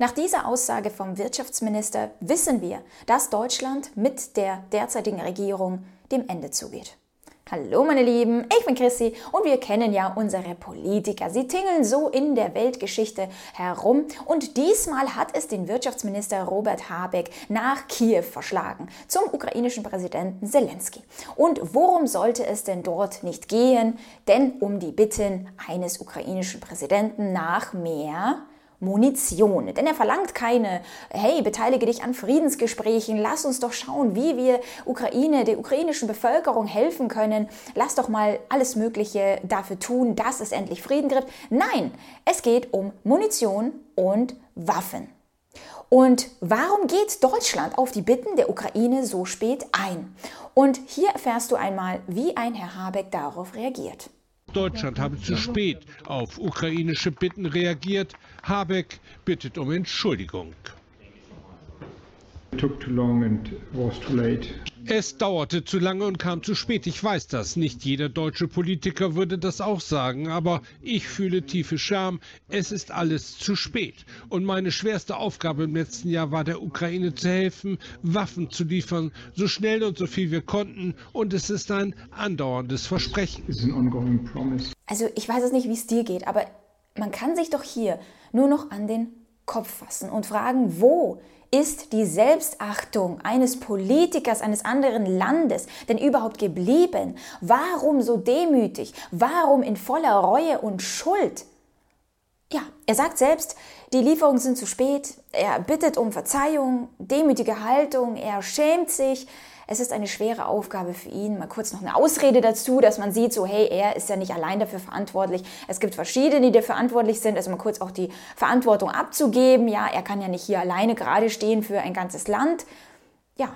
Nach dieser Aussage vom Wirtschaftsminister wissen wir, dass Deutschland mit der derzeitigen Regierung dem Ende zugeht. Hallo meine Lieben, ich bin Chrissy und wir kennen ja unsere Politiker. Sie tingeln so in der Weltgeschichte herum und diesmal hat es den Wirtschaftsminister Robert Habeck nach Kiew verschlagen zum ukrainischen Präsidenten Zelensky. Und worum sollte es denn dort nicht gehen? Denn um die Bitten eines ukrainischen Präsidenten nach mehr Munition. Denn er verlangt keine, hey, beteilige dich an Friedensgesprächen, lass uns doch schauen, wie wir Ukraine, der ukrainischen Bevölkerung helfen können. Lass doch mal alles Mögliche dafür tun, dass es endlich Frieden gibt. Nein, es geht um Munition und Waffen. Und warum geht Deutschland auf die Bitten der Ukraine so spät ein? Und hier erfährst du einmal, wie ein Herr Habeck darauf reagiert. Deutschland habe zu spät auf ukrainische Bitten reagiert. Habeck bittet um Entschuldigung. Es dauerte zu lange und kam zu spät. Ich weiß das. Nicht jeder deutsche Politiker würde das auch sagen, aber ich fühle tiefe Scham. Es ist alles zu spät. Und meine schwerste Aufgabe im letzten Jahr war der Ukraine zu helfen, Waffen zu liefern, so schnell und so viel wir konnten. Und es ist ein andauerndes Versprechen. Also ich weiß es nicht, wie es dir geht, aber man kann sich doch hier nur noch an den Kopf fassen und fragen, wo ist die Selbstachtung eines Politikers eines anderen Landes denn überhaupt geblieben? Warum so demütig? Warum in voller Reue und Schuld? Ja, er sagt selbst, die Lieferungen sind zu spät, er bittet um Verzeihung, demütige Haltung, er schämt sich, es ist eine schwere Aufgabe für ihn. Mal kurz noch eine Ausrede dazu, dass man sieht, so hey, er ist ja nicht allein dafür verantwortlich. Es gibt verschiedene, die dafür verantwortlich sind. Also mal kurz auch die Verantwortung abzugeben. Ja, er kann ja nicht hier alleine gerade stehen für ein ganzes Land. Ja,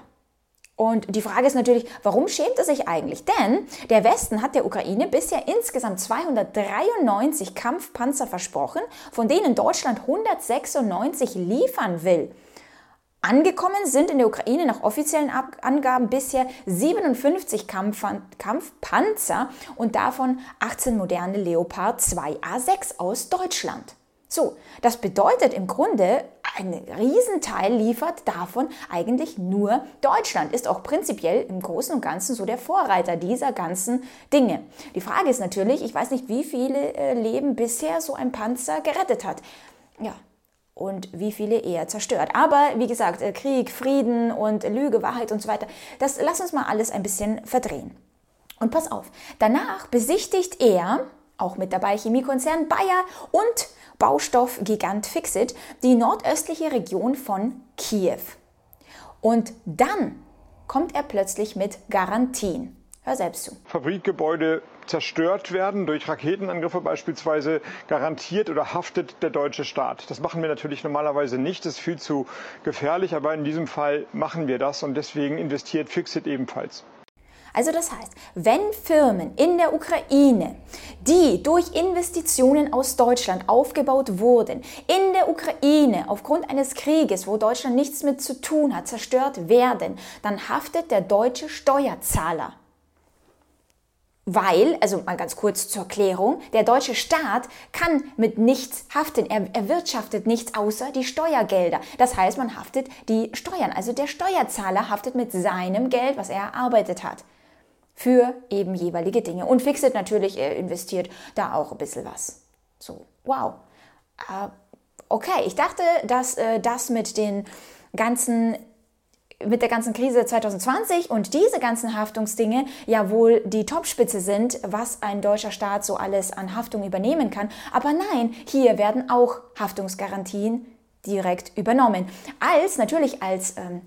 und die Frage ist natürlich, warum schämt er sich eigentlich? Denn der Westen hat der Ukraine bisher insgesamt 293 Kampfpanzer versprochen, von denen Deutschland 196 liefern will. Angekommen sind in der Ukraine nach offiziellen Angaben bisher 57 Kampf Kampfpanzer und davon 18 moderne Leopard 2A6 aus Deutschland. So, das bedeutet im Grunde, ein Riesenteil liefert davon eigentlich nur Deutschland, ist auch prinzipiell im Großen und Ganzen so der Vorreiter dieser ganzen Dinge. Die Frage ist natürlich, ich weiß nicht, wie viele äh, Leben bisher so ein Panzer gerettet hat. Ja, und wie viele er zerstört. Aber wie gesagt, äh, Krieg, Frieden und Lüge, Wahrheit und so weiter, das lass uns mal alles ein bisschen verdrehen. Und pass auf, danach besichtigt er, auch mit dabei Chemiekonzern Bayer und Baustoffgigant Fixit, die nordöstliche Region von Kiew. Und dann kommt er plötzlich mit Garantien. Hör selbst zu. Fabrikgebäude zerstört werden durch Raketenangriffe beispielsweise, garantiert oder haftet der deutsche Staat. Das machen wir natürlich normalerweise nicht, das ist viel zu gefährlich, aber in diesem Fall machen wir das und deswegen investiert Fixit ebenfalls. Also das heißt, wenn Firmen in der Ukraine, die durch Investitionen aus Deutschland aufgebaut wurden, in der Ukraine aufgrund eines Krieges, wo Deutschland nichts mit zu tun hat, zerstört werden, dann haftet der deutsche Steuerzahler. Weil, also mal ganz kurz zur Erklärung, der deutsche Staat kann mit nichts haften. Er erwirtschaftet nichts außer die Steuergelder. Das heißt, man haftet die Steuern. Also der Steuerzahler haftet mit seinem Geld, was er erarbeitet hat. Für eben jeweilige Dinge. Und Fixit natürlich, er investiert da auch ein bisschen was. So, wow. Äh, okay, ich dachte, dass äh, das mit den ganzen mit der ganzen Krise 2020 und diese ganzen Haftungsdinge ja wohl die Topspitze sind, was ein deutscher Staat so alles an Haftung übernehmen kann. Aber nein, hier werden auch Haftungsgarantien direkt übernommen. Als natürlich als ähm,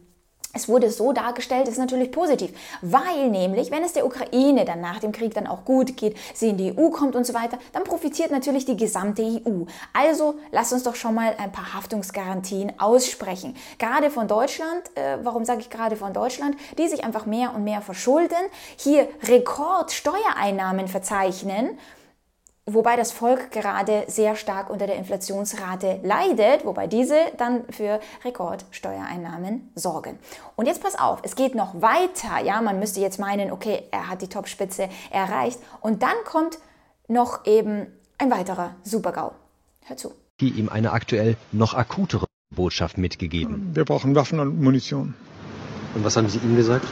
es wurde so dargestellt, ist natürlich positiv, weil nämlich, wenn es der Ukraine dann nach dem Krieg dann auch gut geht, sie in die EU kommt und so weiter, dann profitiert natürlich die gesamte EU. Also lasst uns doch schon mal ein paar Haftungsgarantien aussprechen. Gerade von Deutschland, äh, warum sage ich gerade von Deutschland, die sich einfach mehr und mehr verschulden, hier Rekordsteuereinnahmen verzeichnen wobei das Volk gerade sehr stark unter der Inflationsrate leidet, wobei diese dann für Rekordsteuereinnahmen sorgen. Und jetzt pass auf, es geht noch weiter. Ja, man müsste jetzt meinen, okay, er hat die Topspitze erreicht und dann kommt noch eben ein weiterer Supergau. Hör zu. Die ihm eine aktuell noch akutere Botschaft mitgegeben? Wir brauchen Waffen und Munition. Und was haben Sie ihm gesagt?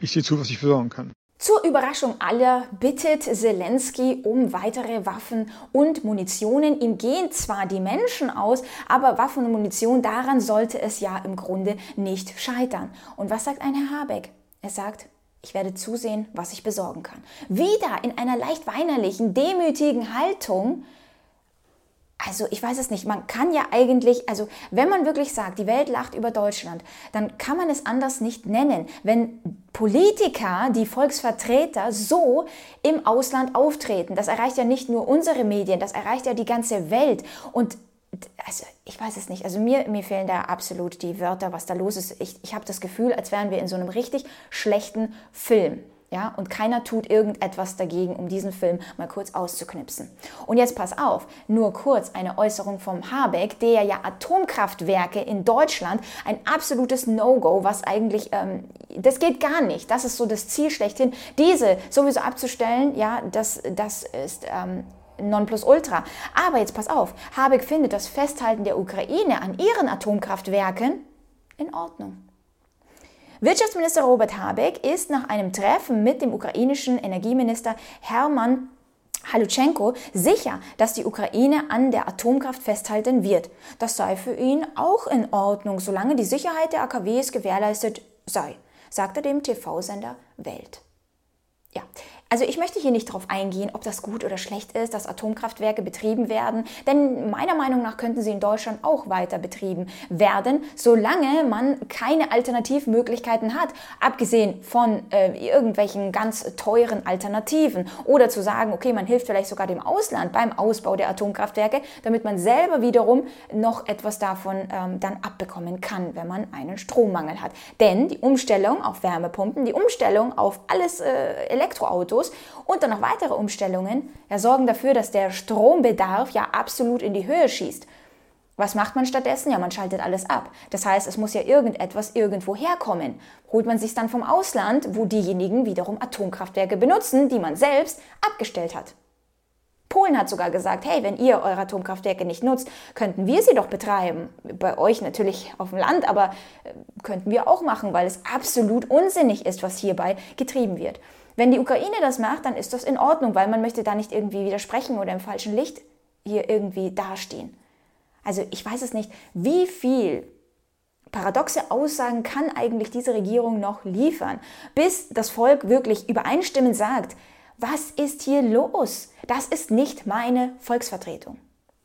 Ich sehe zu, was ich besorgen kann. Zur Überraschung aller bittet Zelensky um weitere Waffen und Munitionen. Ihm gehen zwar die Menschen aus, aber Waffen und Munition, daran sollte es ja im Grunde nicht scheitern. Und was sagt ein Herr Habeck? Er sagt, ich werde zusehen, was ich besorgen kann. Wieder in einer leicht weinerlichen, demütigen Haltung also ich weiß es nicht, man kann ja eigentlich, also wenn man wirklich sagt, die Welt lacht über Deutschland, dann kann man es anders nicht nennen, wenn Politiker, die Volksvertreter so im Ausland auftreten. Das erreicht ja nicht nur unsere Medien, das erreicht ja die ganze Welt. Und also ich weiß es nicht. Also mir, mir fehlen da absolut die Wörter, was da los ist. Ich, ich habe das Gefühl, als wären wir in so einem richtig schlechten Film. Ja, und keiner tut irgendetwas dagegen, um diesen Film mal kurz auszuknipsen. Und jetzt pass auf, nur kurz eine Äußerung vom Habeck, der ja Atomkraftwerke in Deutschland ein absolutes No-Go, was eigentlich, ähm, das geht gar nicht. Das ist so das Ziel schlechthin. Diese sowieso abzustellen, ja, das, das ist ähm, Nonplusultra. Aber jetzt pass auf, Habeck findet das Festhalten der Ukraine an ihren Atomkraftwerken in Ordnung. Wirtschaftsminister Robert Habeck ist nach einem Treffen mit dem ukrainischen Energieminister Hermann Halutschenko sicher, dass die Ukraine an der Atomkraft festhalten wird. Das sei für ihn auch in Ordnung, solange die Sicherheit der AKWs gewährleistet sei, sagte dem TV-Sender Welt. Ja, also ich möchte hier nicht darauf eingehen, ob das gut oder schlecht ist, dass Atomkraftwerke betrieben werden, denn meiner Meinung nach könnten sie in Deutschland auch weiter betrieben werden, solange man keine Alternativmöglichkeiten hat, abgesehen von äh, irgendwelchen ganz teuren Alternativen oder zu sagen, okay, man hilft vielleicht sogar dem Ausland beim Ausbau der Atomkraftwerke, damit man selber wiederum noch etwas davon ähm, dann abbekommen kann, wenn man einen Strommangel hat. Denn die Umstellung auf Wärmepumpen, die Umstellung auf alles äh, Elektroautos, Autos und dann noch weitere Umstellungen ja, sorgen dafür, dass der Strombedarf ja absolut in die Höhe schießt. Was macht man stattdessen? Ja, man schaltet alles ab. Das heißt, es muss ja irgendetwas irgendwo herkommen. Holt man sich dann vom Ausland, wo diejenigen wiederum Atomkraftwerke benutzen, die man selbst abgestellt hat. Polen hat sogar gesagt, hey, wenn ihr eure Atomkraftwerke nicht nutzt, könnten wir sie doch betreiben. Bei euch natürlich auf dem Land, aber äh, könnten wir auch machen, weil es absolut unsinnig ist, was hierbei getrieben wird. Wenn die Ukraine das macht, dann ist das in Ordnung, weil man möchte da nicht irgendwie widersprechen oder im falschen Licht hier irgendwie dastehen. Also ich weiß es nicht, wie viel paradoxe Aussagen kann eigentlich diese Regierung noch liefern, bis das Volk wirklich übereinstimmend sagt, was ist hier los? Das ist nicht meine Volksvertretung.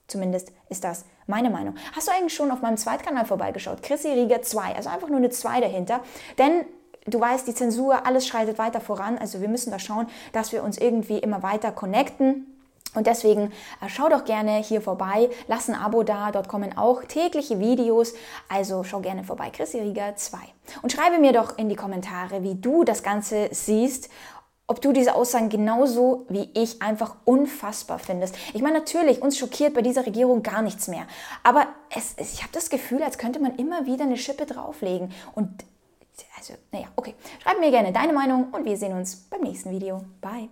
Zumindest ist das meine Meinung. Hast du eigentlich schon auf meinem Zweitkanal vorbeigeschaut? Chrissy Rieger 2, also einfach nur eine 2 dahinter. Denn du weißt, die Zensur, alles schreitet weiter voran. Also wir müssen da schauen, dass wir uns irgendwie immer weiter connecten. Und deswegen äh, schau doch gerne hier vorbei, lass ein Abo da, dort kommen auch tägliche Videos, also schau gerne vorbei, Chrissy Rieger 2. Und schreibe mir doch in die Kommentare, wie du das Ganze siehst, ob du diese Aussagen genauso wie ich einfach unfassbar findest. Ich meine, natürlich, uns schockiert bei dieser Regierung gar nichts mehr, aber es, ich habe das Gefühl, als könnte man immer wieder eine Schippe drauflegen und also, naja, okay. Schreib mir gerne deine Meinung und wir sehen uns beim nächsten Video. Bye.